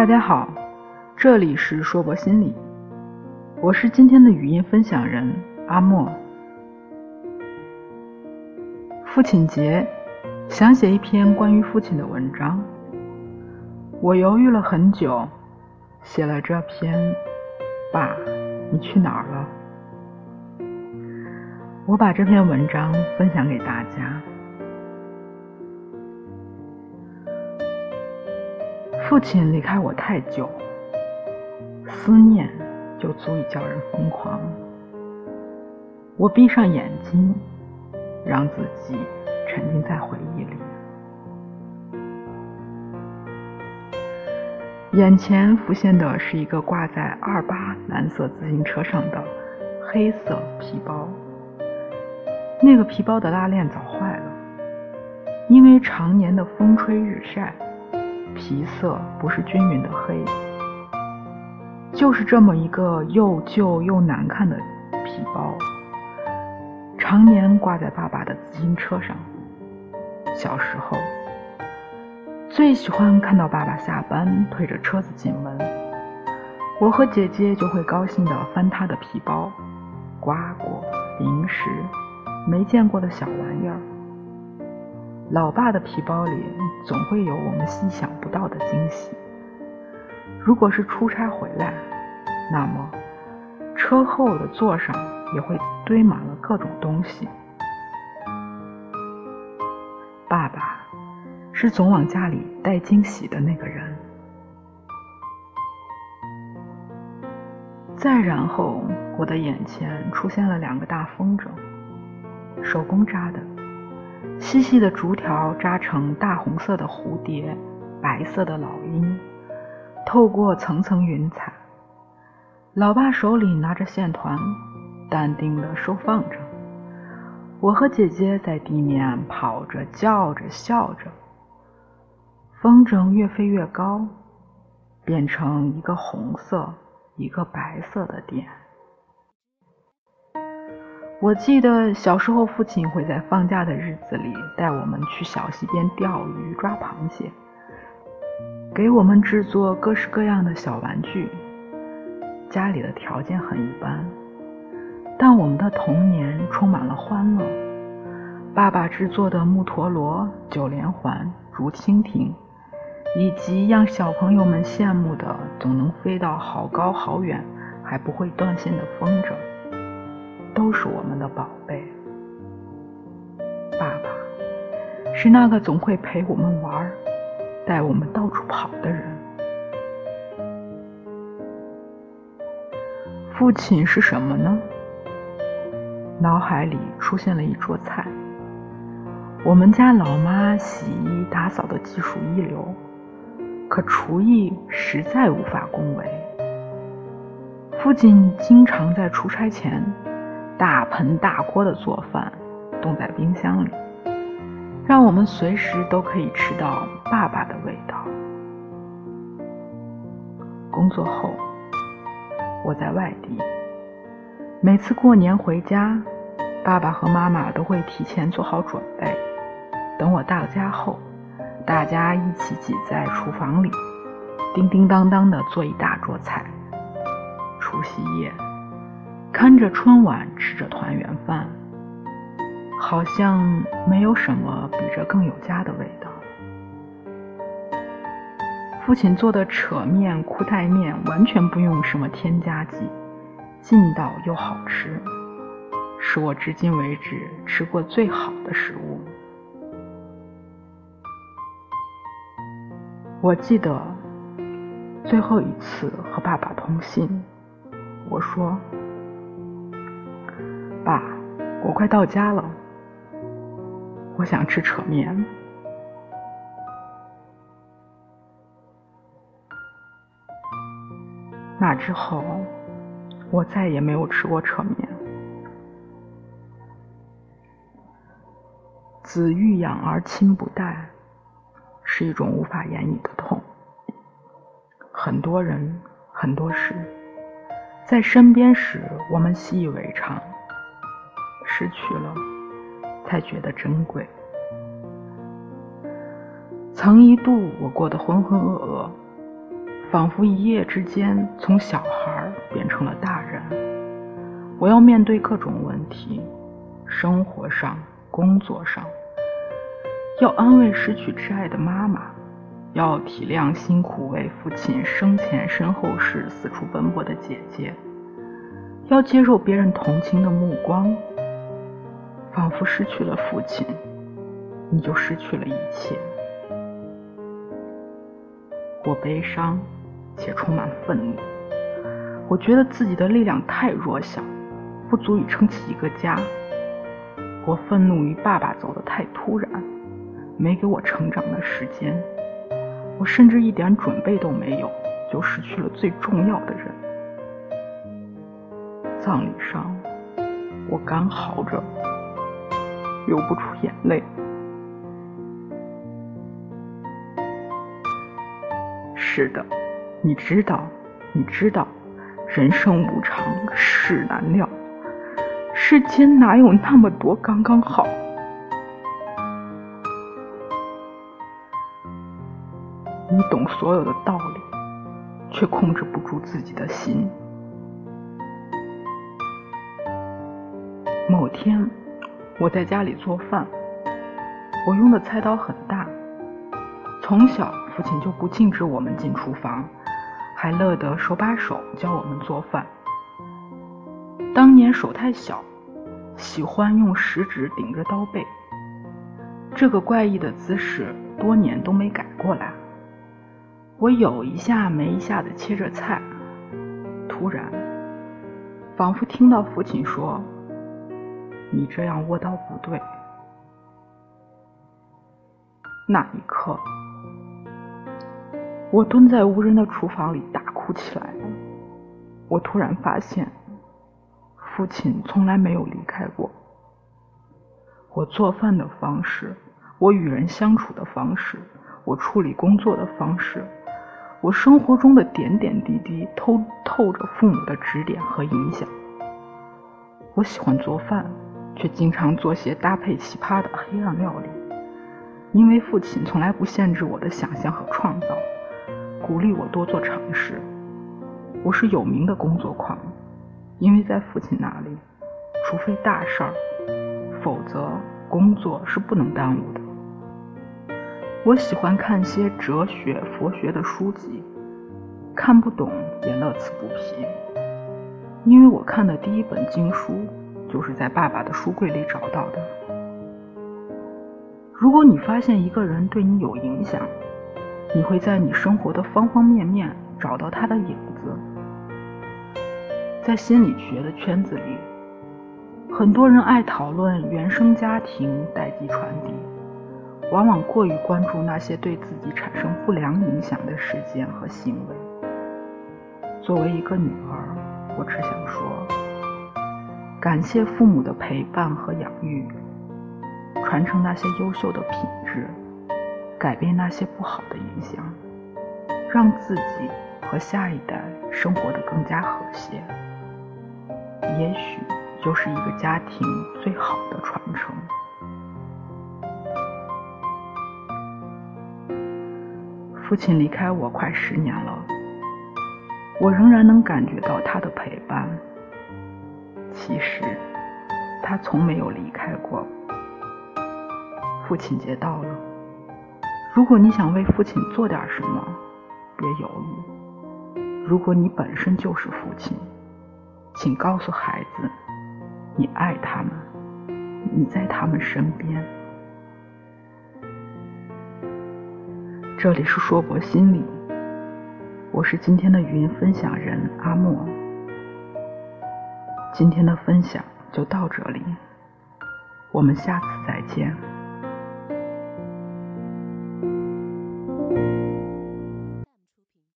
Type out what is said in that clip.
大家好，这里是说博心理，我是今天的语音分享人阿莫。父亲节，想写一篇关于父亲的文章，我犹豫了很久，写了这篇《爸，你去哪儿了》。我把这篇文章分享给大家。父亲离开我太久，思念就足以叫人疯狂。我闭上眼睛，让自己沉浸在回忆里。眼前浮现的是一个挂在二八蓝色自行车上的黑色皮包。那个皮包的拉链早坏了，因为常年的风吹日晒。皮色不是均匀的黑，就是这么一个又旧又难看的皮包，常年挂在爸爸的自行车上。小时候，最喜欢看到爸爸下班推着车子进门，我和姐姐就会高兴地翻他的皮包，瓜果、零食、没见过的小玩意儿。老爸的皮包里总会有我们意想不到的惊喜。如果是出差回来，那么车后的座上也会堆满了各种东西。爸爸是总往家里带惊喜的那个人。再然后，我的眼前出现了两个大风筝，手工扎的。细细的竹条扎成大红色的蝴蝶，白色的老鹰，透过层层云彩。老爸手里拿着线团，淡定地收放着。我和姐姐在地面跑着、叫着、笑着。风筝越飞越高，变成一个红色、一个白色的点。我记得小时候，父亲会在放假的日子里带我们去小溪边钓鱼、抓螃蟹，给我们制作各式各样的小玩具。家里的条件很一般，但我们的童年充满了欢乐。爸爸制作的木陀螺、九连环、竹蜻蜓，以及让小朋友们羡慕的总能飞到好高好远还不会断线的风筝。都是我们的宝贝。爸爸是那个总会陪我们玩、带我们到处跑的人。父亲是什么呢？脑海里出现了一桌菜。我们家老妈洗衣打扫的技术一流，可厨艺实在无法恭维。父亲经常在出差前。大盆大锅的做饭，冻在冰箱里，让我们随时都可以吃到爸爸的味道。工作后，我在外地，每次过年回家，爸爸和妈妈都会提前做好准备，等我到家后，大家一起挤在厨房里，叮叮当当的做一大桌菜。除夕夜。看着春晚，吃着团圆饭，好像没有什么比这更有家的味道。父亲做的扯面、裤带面完全不用什么添加剂，劲道又好吃，是我至今为止吃过最好的食物。我记得最后一次和爸爸通信，我说。爸，我快到家了，我想吃扯面。那之后，我再也没有吃过扯面。子欲养而亲不待，是一种无法言语的痛。很多人，很多事，在身边时我们习以为常。失去了，才觉得珍贵。曾一度，我过得浑浑噩噩，仿佛一夜之间从小孩变成了大人。我要面对各种问题，生活上、工作上，要安慰失去挚爱的妈妈，要体谅辛苦为父亲生前身后事四处奔波的姐姐，要接受别人同情的目光。仿佛失去了父亲，你就失去了一切。我悲伤且充满愤怒，我觉得自己的力量太弱小。不足以撑起一个家。我愤怒于爸爸走得太突然，没给我成长的时间。我甚至一点准备都没有，就失去了最重要的人。葬礼上，我干嚎着，流不出眼泪。是的，你知道，你知道，人生无常，事难料。世间哪有那么多刚刚好？你懂所有的道理，却控制不住自己的心。某天，我在家里做饭，我用的菜刀很大。从小，父亲就不禁止我们进厨房，还乐得手把手教我们做饭。当年手太小。喜欢用食指顶着刀背，这个怪异的姿势多年都没改过来。我有一下没一下的切着菜，突然，仿佛听到父亲说：“你这样握刀不对。”那一刻，我蹲在无人的厨房里大哭起来。我突然发现。父亲从来没有离开过。我做饭的方式，我与人相处的方式，我处理工作的方式，我生活中的点点滴滴，透透着父母的指点和影响。我喜欢做饭，却经常做些搭配奇葩的黑暗料理，因为父亲从来不限制我的想象和创造，鼓励我多做尝试。我是有名的工作狂。因为在父亲那里，除非大事儿，否则工作是不能耽误的。我喜欢看些哲学、佛学的书籍，看不懂也乐此不疲。因为我看的第一本经书，就是在爸爸的书柜里找到的。如果你发现一个人对你有影响，你会在你生活的方方面面找到他的影子。在心理学的圈子里，很多人爱讨论原生家庭代际传递，往往过于关注那些对自己产生不良影响的事件和行为。作为一个女儿，我只想说，感谢父母的陪伴和养育，传承那些优秀的品质，改变那些不好的影响，让自己和下一代生活得更加和谐。也许就是一个家庭最好的传承。父亲离开我快十年了，我仍然能感觉到他的陪伴。其实，他从没有离开过。父亲节到了，如果你想为父亲做点什么，别犹豫。如果你本身就是父亲。请告诉孩子，你爱他们，你在他们身边。这里是硕博心理，我是今天的语音分享人阿莫。今天的分享就到这里，我们下次再见。